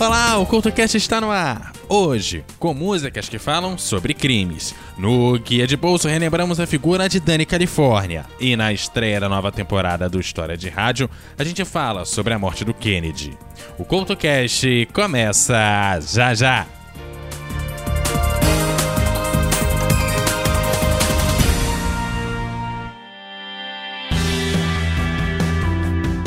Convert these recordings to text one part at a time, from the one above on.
Olá, o CultoCast está no ar. Hoje, com músicas que falam sobre crimes. No Guia de Bolso, relembramos a figura de Dani Califórnia. E na estreia da nova temporada do História de Rádio, a gente fala sobre a morte do Kennedy. O CultoCast começa já já.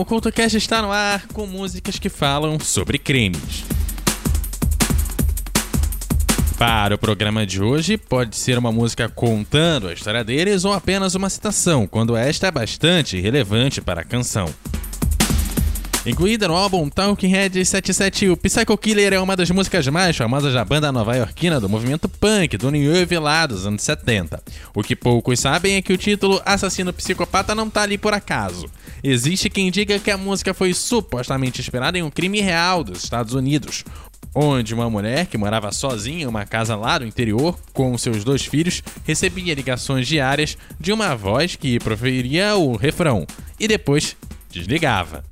O CultoCast está no ar com músicas que falam sobre crimes. Para o programa de hoje, pode ser uma música contando a história deles ou apenas uma citação, quando esta é bastante relevante para a canção. Incluída no álbum Talking Head 77, o Psycho Killer é uma das músicas mais famosas da banda nova-iorquina do movimento punk do New Wave lá dos anos 70. O que poucos sabem é que o título Assassino Psicopata não tá ali por acaso. Existe quem diga que a música foi supostamente inspirada em um crime real dos Estados Unidos, onde uma mulher que morava sozinha em uma casa lá do interior com seus dois filhos recebia ligações diárias de uma voz que proferia o refrão e depois desligava.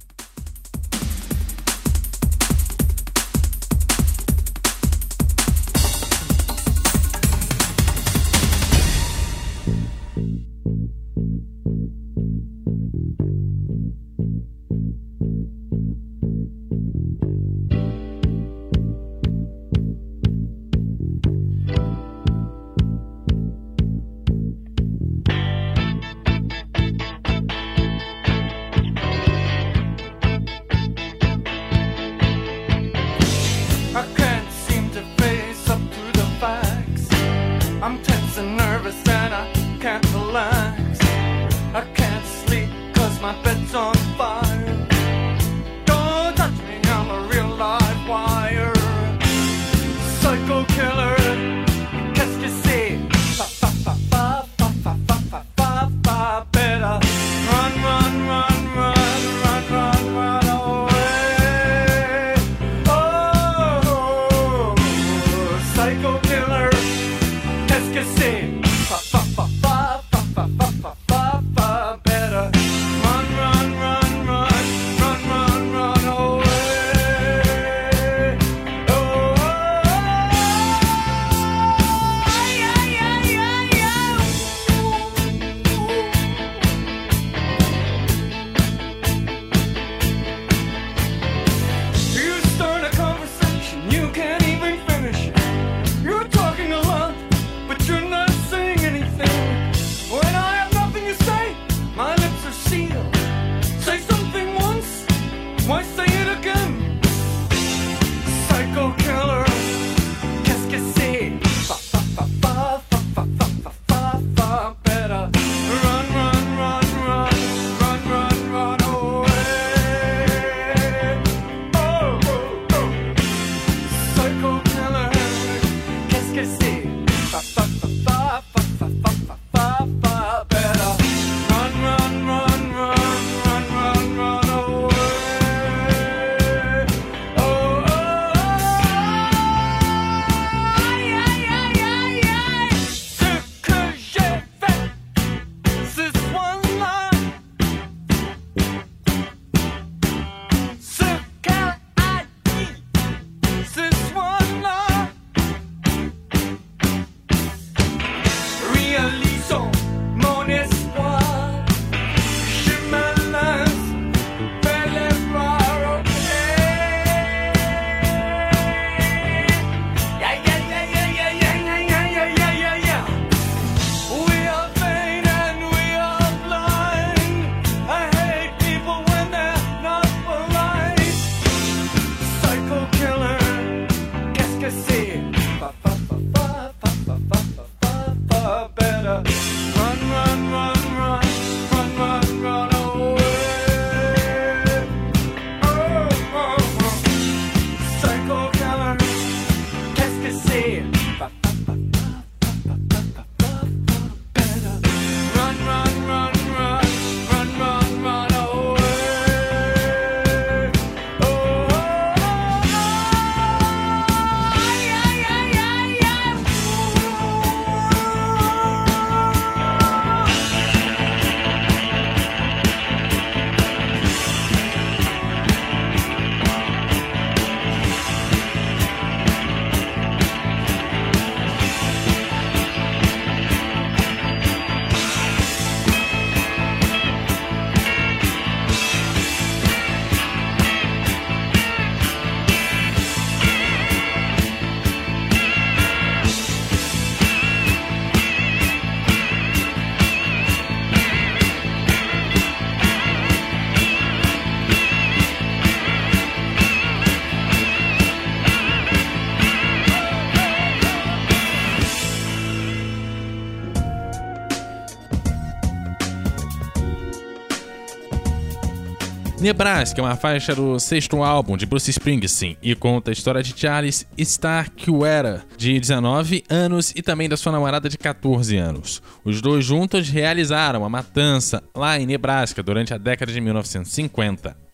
Nebraska é uma faixa do sexto álbum de Bruce Springsteen e conta a história de Charles Starkweather, de 19 anos, e também da sua namorada de 14 anos. Os dois juntos realizaram a matança lá em Nebraska durante a década de 1950.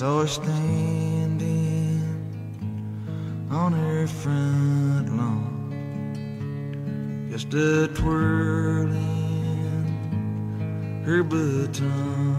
Saw her standing on her front lawn, just a twirling her baton.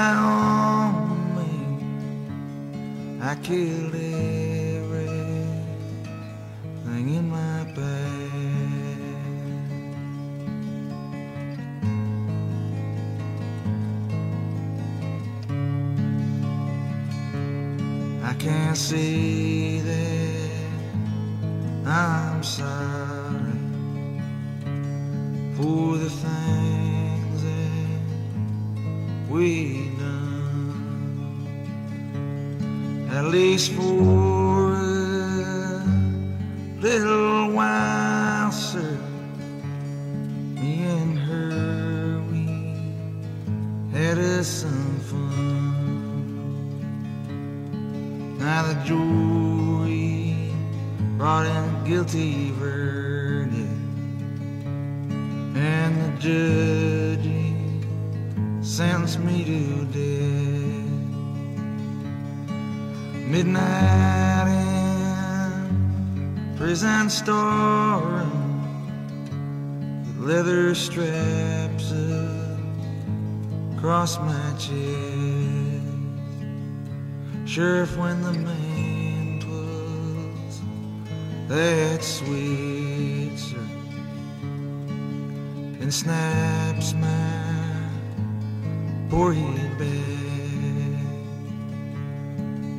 On own wing. I killed everything in my bed. I can't see. At prison with leather straps across my chest. Sheriff, when the man was that sweet, sir, and snaps my poor head back.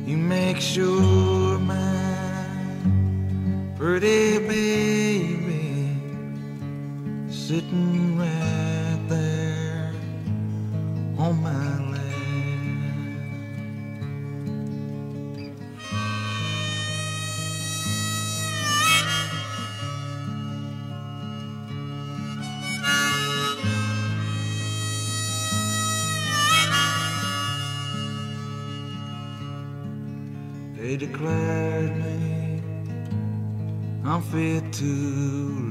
You make sure my pretty baby sitting right unfit to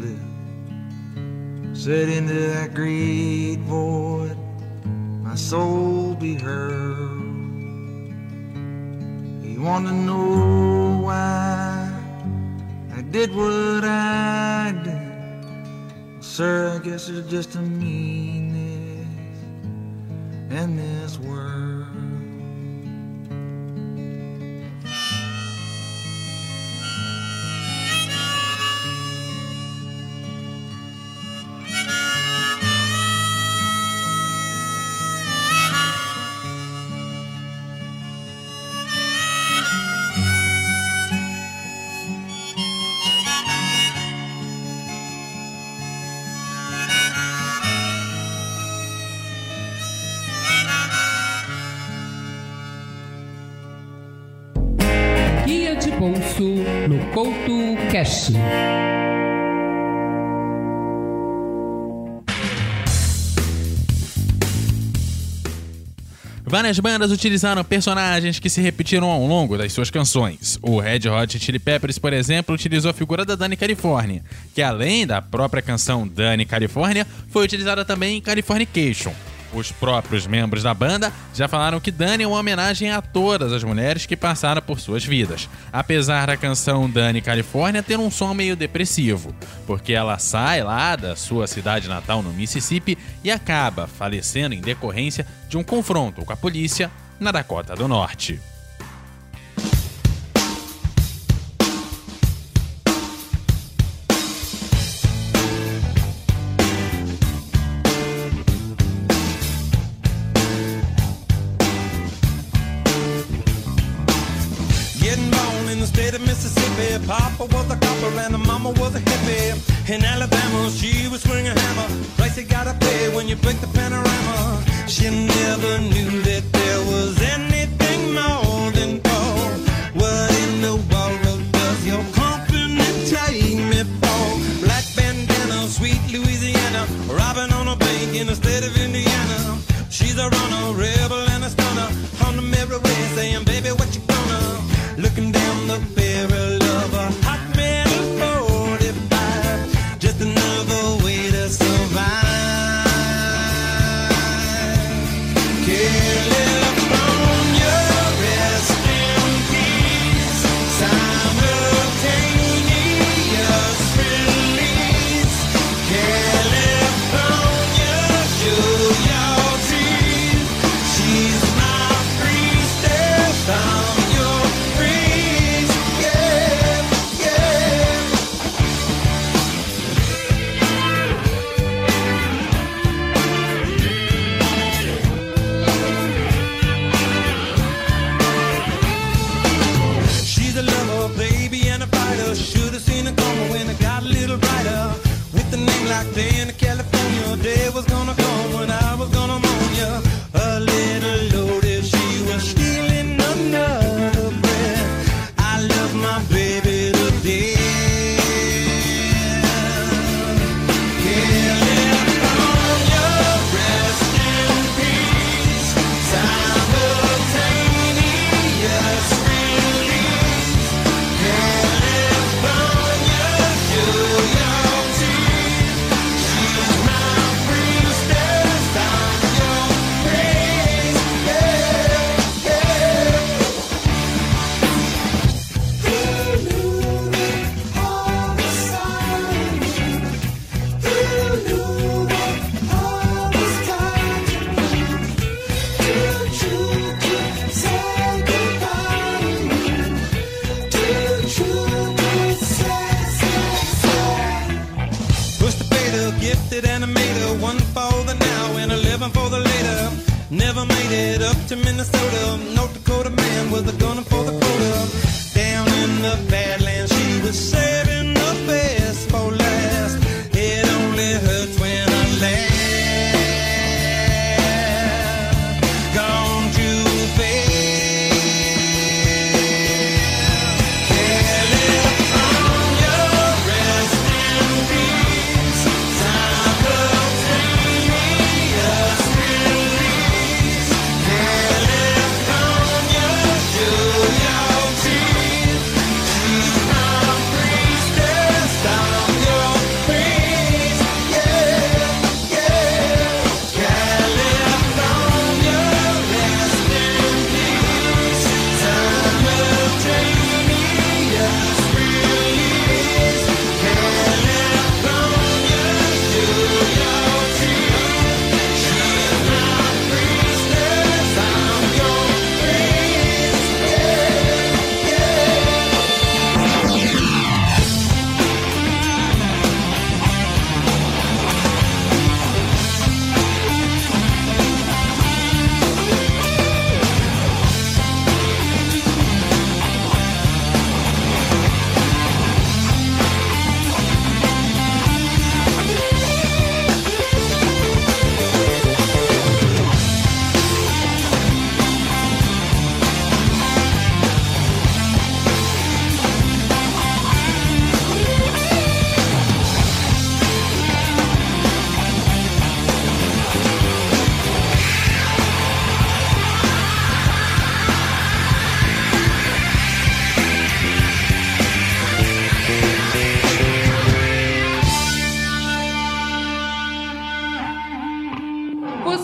live. Said into that great void, my soul be hurled. He want to know why I did what I did. Sir, I guess it's just a meanness in this world. Várias bandas utilizaram personagens que se repetiram ao longo das suas canções. O Red Hot Chili Peppers, por exemplo, utilizou a figura da Dani California, que além da própria canção Dani California, foi utilizada também em Californication, os próprios membros da banda já falaram que Dani é uma homenagem a todas as mulheres que passaram por suas vidas, apesar da canção Dani Califórnia ter um som meio depressivo, porque ela sai lá da sua cidade natal no Mississippi e acaba falecendo em decorrência de um confronto com a polícia na Dakota do Norte.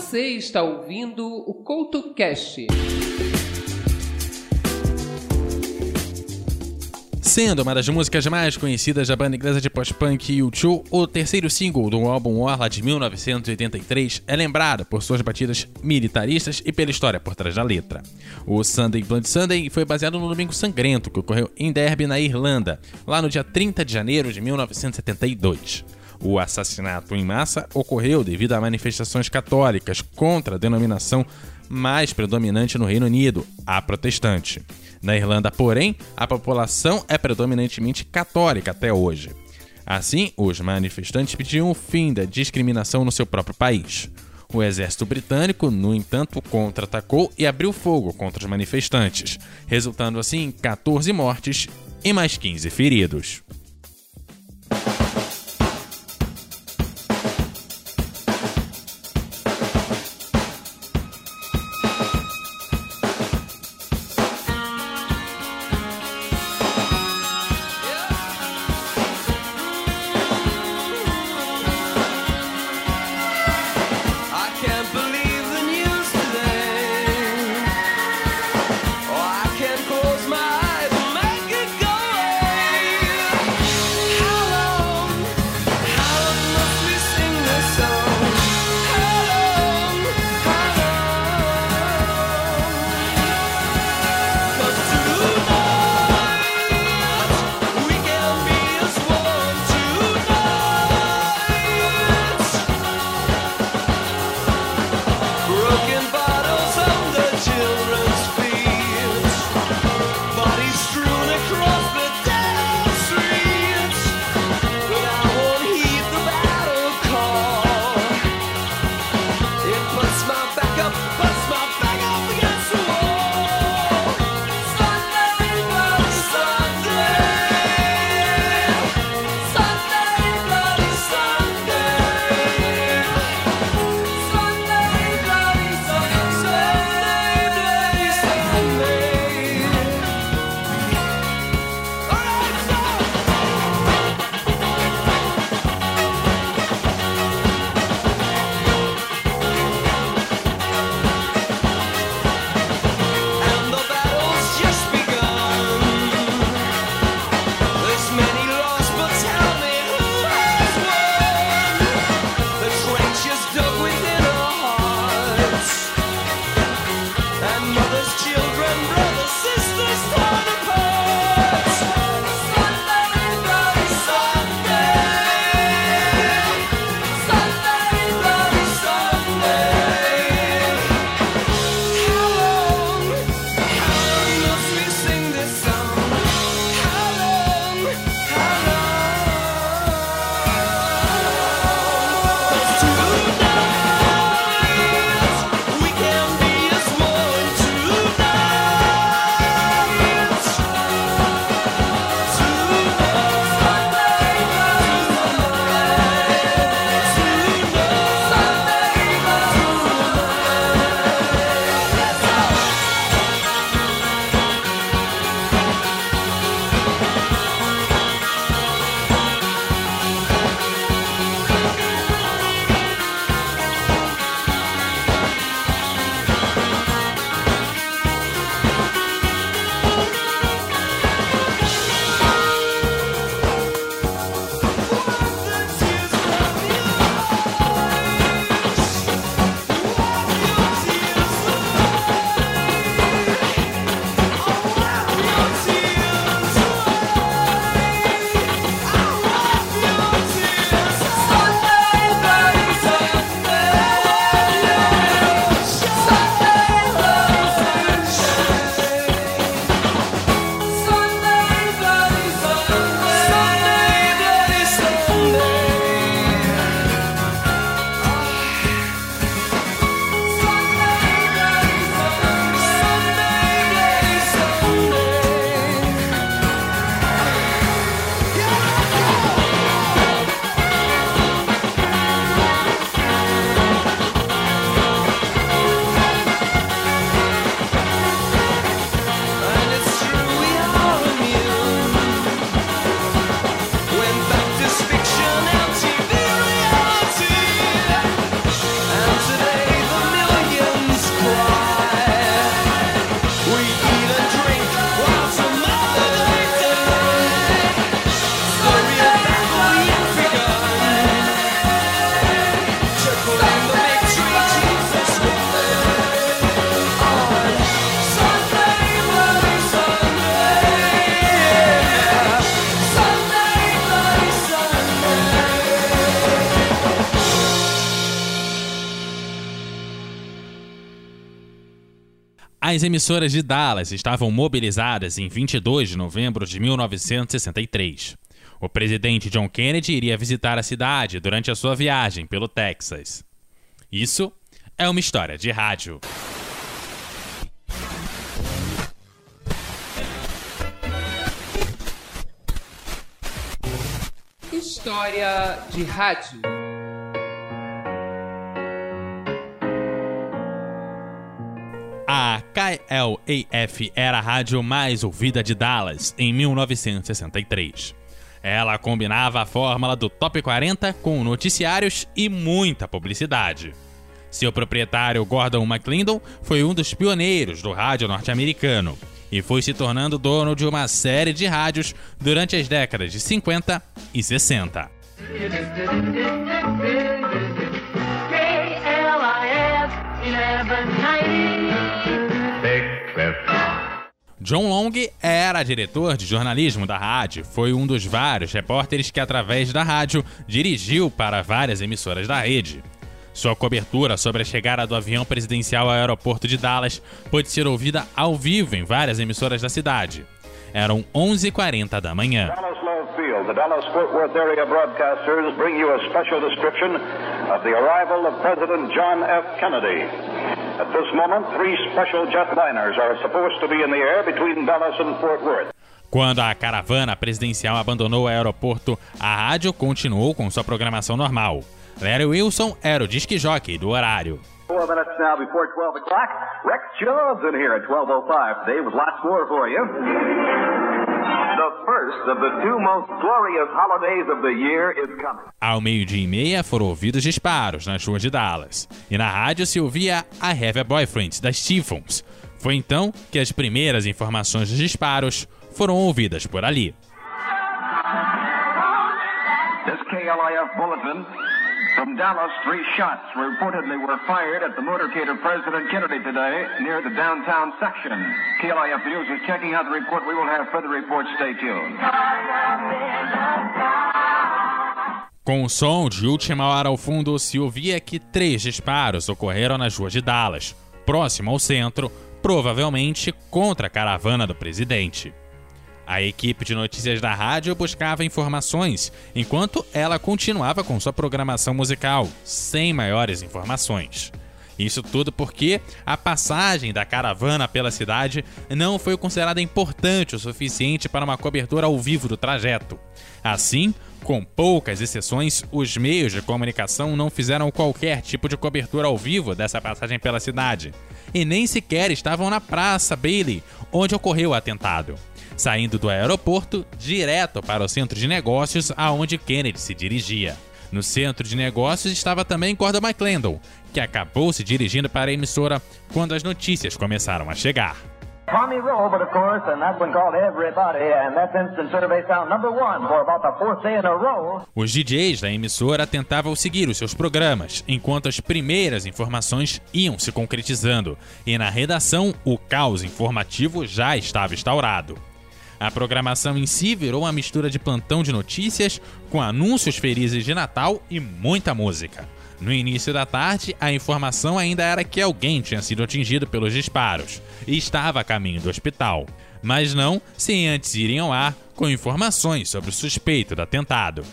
Você está ouvindo o Couto Cast. Sendo uma das músicas mais conhecidas da banda inglesa de post-punk U2, o terceiro single do álbum Orla de 1983 é lembrado por suas batidas militaristas e pela história por trás da letra. O Sunday Blood Sunday foi baseado no Domingo Sangrento, que ocorreu em Derby, na Irlanda, lá no dia 30 de janeiro de 1972. O assassinato em massa ocorreu devido a manifestações católicas contra a denominação mais predominante no Reino Unido, a protestante. Na Irlanda, porém, a população é predominantemente católica até hoje. Assim, os manifestantes pediam o fim da discriminação no seu próprio país. O exército britânico, no entanto, contra-atacou e abriu fogo contra os manifestantes, resultando assim em 14 mortes e mais 15 feridos. As emissoras de Dallas estavam mobilizadas em 22 de novembro de 1963. O presidente John Kennedy iria visitar a cidade durante a sua viagem pelo Texas. Isso é uma história de rádio. História de rádio. KLAF era a rádio mais ouvida de Dallas em 1963. Ela combinava a fórmula do Top 40 com noticiários e muita publicidade. Seu proprietário Gordon McClendon foi um dos pioneiros do rádio norte-americano e foi se tornando dono de uma série de rádios durante as décadas de 50 e 60. John Long era diretor de jornalismo da rádio, foi um dos vários repórteres que, através da rádio, dirigiu para várias emissoras da rede. Sua cobertura sobre a chegada do avião presidencial ao aeroporto de Dallas pôde ser ouvida ao vivo em várias emissoras da cidade. Eram 11h40 da manhã. Dallas. At this moment, three special jetliners are supposed to be in the air between Dallas and Fort Worth. Quando a caravana presidencial abandonou o aeroporto, a rádio continuou com sua programação normal. Larry Wilson era o disque jockey do horário. Four minutes now before 12 o'clock. Rex Jones in here at 12.05 today with lots more for you. Ao meio-dia e meia foram ouvidos disparos nas ruas de Dallas. E na rádio se ouvia a Have a Boyfriend das Stephens. Foi então que as primeiras informações dos disparos foram ouvidas por ali. This KLIF bulletin from Dallas, three shots reportedly were fired at the motorcade of President Kennedy today near the downtown section. KLIF News is checking out the report. We will have further reports. Stay tuned. Com o som de última hora ao fundo, se ouvia que três disparos ocorreram nas ruas de Dallas, próximo ao centro, provavelmente contra a caravana do presidente. A equipe de notícias da rádio buscava informações, enquanto ela continuava com sua programação musical, sem maiores informações. Isso tudo porque a passagem da caravana pela cidade não foi considerada importante o suficiente para uma cobertura ao vivo do trajeto. Assim, com poucas exceções, os meios de comunicação não fizeram qualquer tipo de cobertura ao vivo dessa passagem pela cidade, e nem sequer estavam na Praça Bailey, onde ocorreu o atentado, saindo do aeroporto direto para o centro de negócios aonde Kennedy se dirigia. No centro de negócios estava também Gordon McClendon, que acabou se dirigindo para a emissora quando as notícias começaram a chegar. Tommy Rowe, but of course, and that's been called everybody, and that's instant survey sound number one for about the fourth day in a row. Os DJs da emissora tentavam seguir os seus programas, enquanto as primeiras informações iam se concretizando, e na redação o caos informativo já estava instaurado. A programação em si virou uma mistura de plantão de notícias com anúncios felizes de Natal e muita música. No início da tarde, a informação ainda era que alguém tinha sido atingido pelos disparos e estava a caminho do hospital. Mas não sem antes irem ao ar com informações sobre o suspeito do atentado.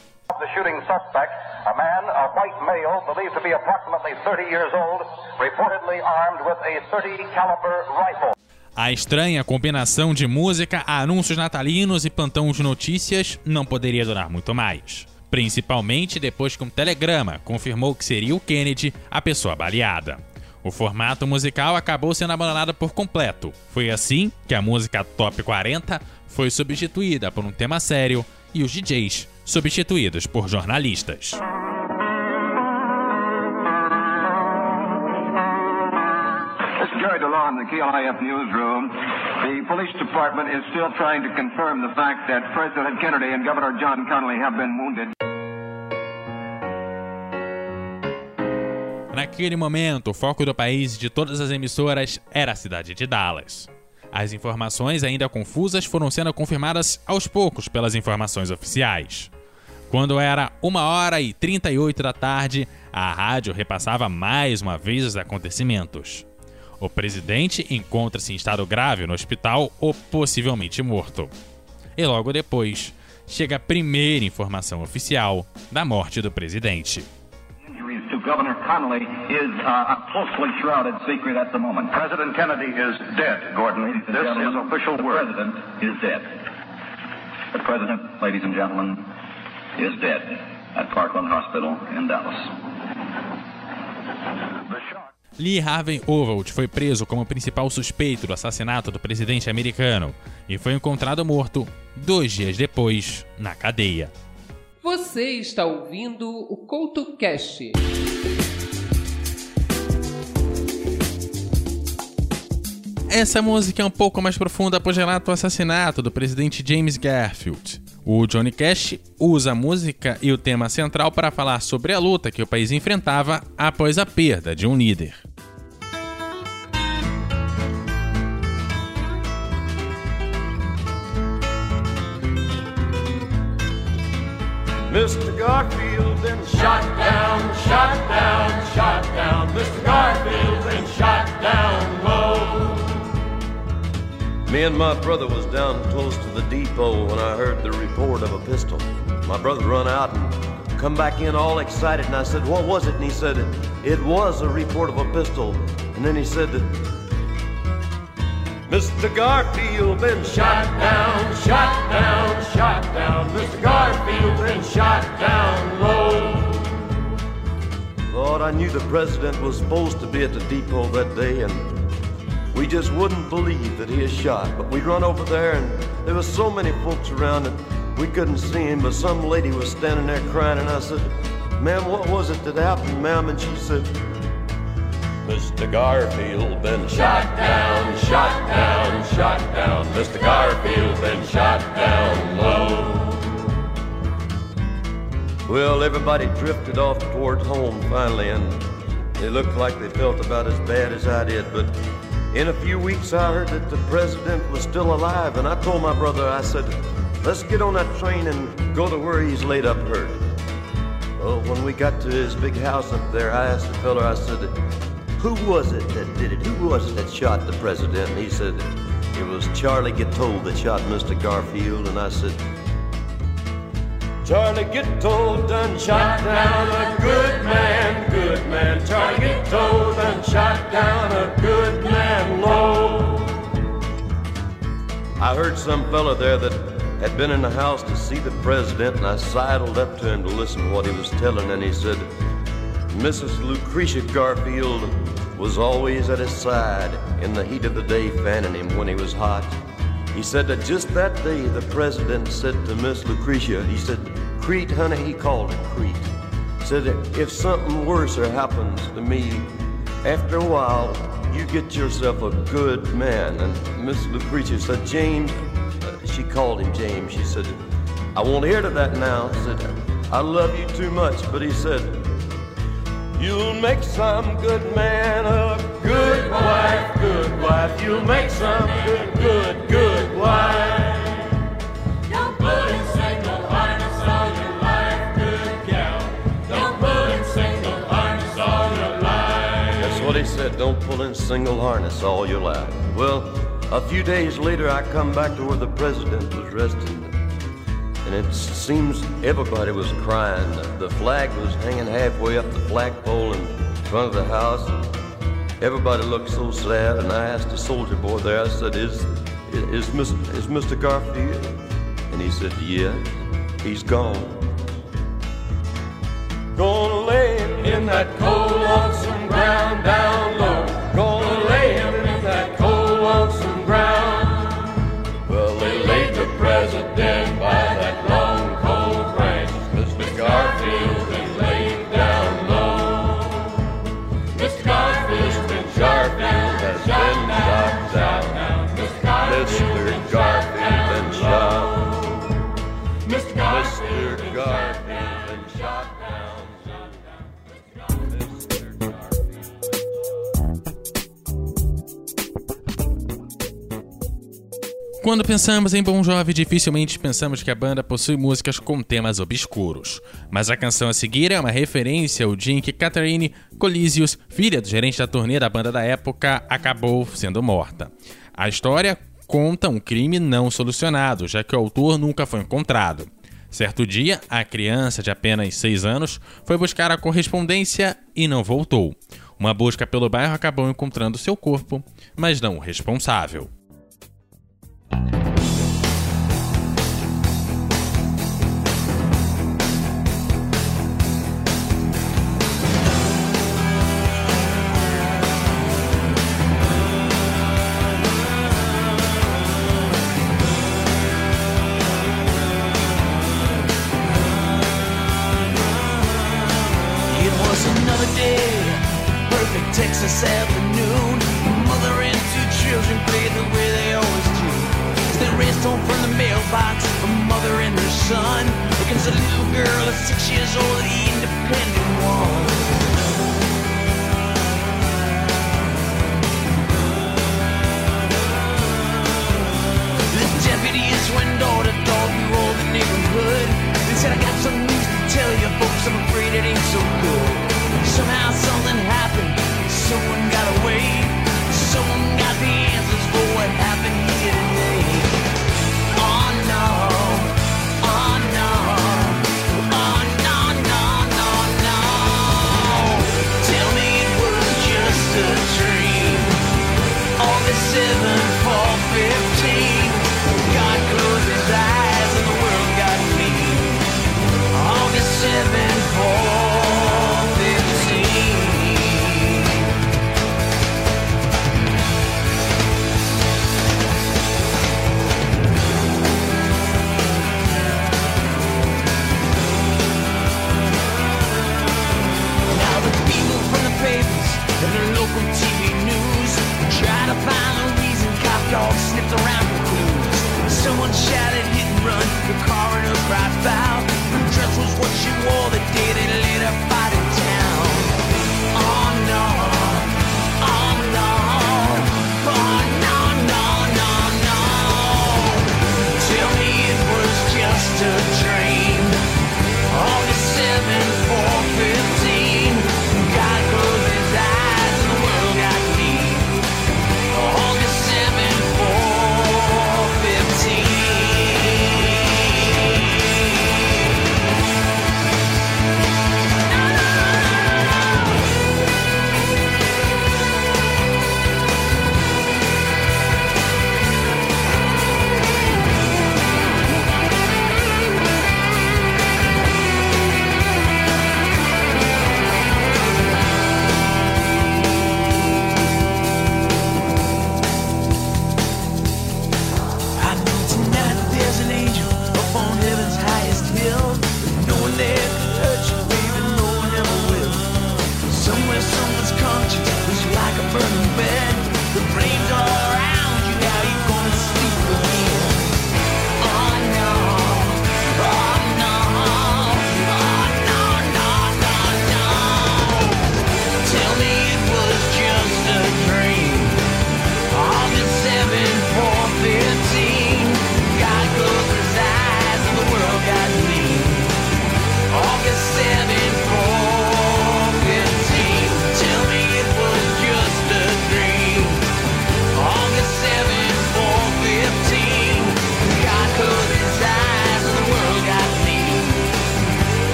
The shooting suspect, a man, a white male, believed to be approximately 30 years old, reportedly armed with a 30 caliber rifle. A estranha combinação de música, anúncios natalinos e plantão de notícias não poderia durar muito mais. Principalmente depois que um telegrama confirmou que seria o Kennedy a pessoa baleada. O formato musical acabou sendo abandonado por completo. Foi assim que a música Top 40 foi substituída por um tema sério e os DJs substituídos por jornalistas. The KLIF newsroom. The police department is still trying to confirm the fact that President Kennedy and Governor John have been wounded. Naquele momento, o foco do país de todas as emissoras era a cidade de Dallas. As informações, ainda confusas, foram sendo confirmadas aos poucos pelas informações oficiais. Quando era 1 hora e 38 da tarde, a rádio repassava mais uma vez os acontecimentos. O presidente encontra-se em estado grave no hospital ou possivelmente morto. E logo depois, chega a primeira informação oficial da morte do presidente. Governor Connolly is uh, a closely shrouded secret at the moment. President Kennedy is dead, Gordon. This is official word. The president is dead. The president, ladies and gentlemen, is dead at Parkland Hospital in Dallas. Lee Harvey Oswald foi preso como principal suspeito do assassinato do presidente americano e foi encontrado morto dois dias depois na cadeia. Você está ouvindo o CoutoCast. Essa música é um pouco mais profunda após relato o assassinato do presidente James Garfield. O Johnny Cash usa a música e o tema central para falar sobre a luta que o país enfrentava após a perda de um líder. Mr. Garfield shot down, shot down, shot down. Mr. Garfield shot down. Me and my brother was down close to the depot when I heard the report of a pistol. My brother run out and come back in all excited, and I said, "What was it?" And he said, "It was a report of a pistol." And then he said, Mr. Garfield been shot down, shot down, shot down. Mr. Garfield been shot down low. Lord, I knew the president was supposed to be at the depot that day, and we just wouldn't believe that he is shot. But we run over there, and there was so many folks around that we couldn't see him. But some lady was standing there crying, and I said, "Ma'am, what was it that happened, ma'am?" And she said. Mr. Garfield been shot down, shot down, shot down. Mr. Garfield been shot down low. Well, everybody drifted off towards home finally, and they looked like they felt about as bad as I did. But in a few weeks, I heard that the president was still alive, and I told my brother, I said, let's get on that train and go to where he's laid up hurt. Well, when we got to his big house up there, I asked the fella, I said, who was it that did it? Who was it that shot the president? And he said, it was Charlie Gittold that shot Mr. Garfield. And I said, Charlie Gittold done shot down a good man, good man. Charlie Gittold done shot down a low. I heard some fella there that had been in the house to see the president, and I sidled up to him to listen to what he was telling, and he said, Mrs. Lucretia Garfield was always at his side in the heat of the day, fanning him when he was hot. He said that just that day the president said to Miss Lucretia, he said, Crete, honey, he called it Crete. Said, that if something worse happens to me, after a while, you get yourself a good man. And Miss Lucretia said, James, uh, she called him James. She said, I won't hear to that now. Said, I love you too much. But he said, You'll make some good man a good wife, good wife. You'll make some good, good, good wife. Don't pull in single harness all your life. Well, a few days later, I come back to where the president was resting. And it seems everybody was crying. The flag was hanging halfway up the flagpole in front of the house. Everybody looked so sad. And I asked the soldier boy there, I said, Is, is, is, is Mr. Garfield? And he said, Yes, he's gone. Gonna lay in that cold, ground down low. Quando pensamos em Bon Jovi, dificilmente pensamos que a banda possui músicas com temas obscuros. Mas a canção a seguir é uma referência ao dia em que Catherine Colisius, filha do gerente da turnê da banda da época, acabou sendo morta. A história conta um crime não solucionado, já que o autor nunca foi encontrado. Certo dia, a criança de apenas 6 anos foi buscar a correspondência e não voltou. Uma busca pelo bairro acabou encontrando seu corpo, mas não o responsável.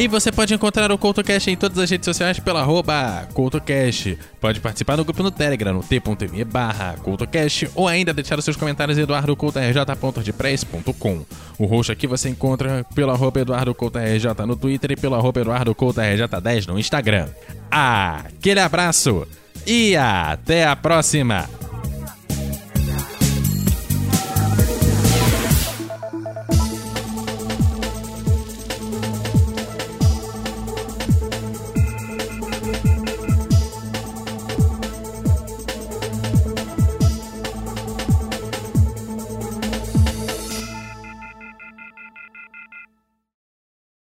E você pode encontrar o CoutoCast em todas as redes sociais pela arroba CoutoCast. Pode participar do grupo no Telegram, no t.me barra CoutoCast, ou ainda deixar os seus comentários em eduardocoutorj.ordpress.com. O roxo aqui você encontra pelo arroba EduardoCoutoRJ no Twitter e pelo arroba EduardoCoutoRJ10 no Instagram. Aquele abraço e até a próxima!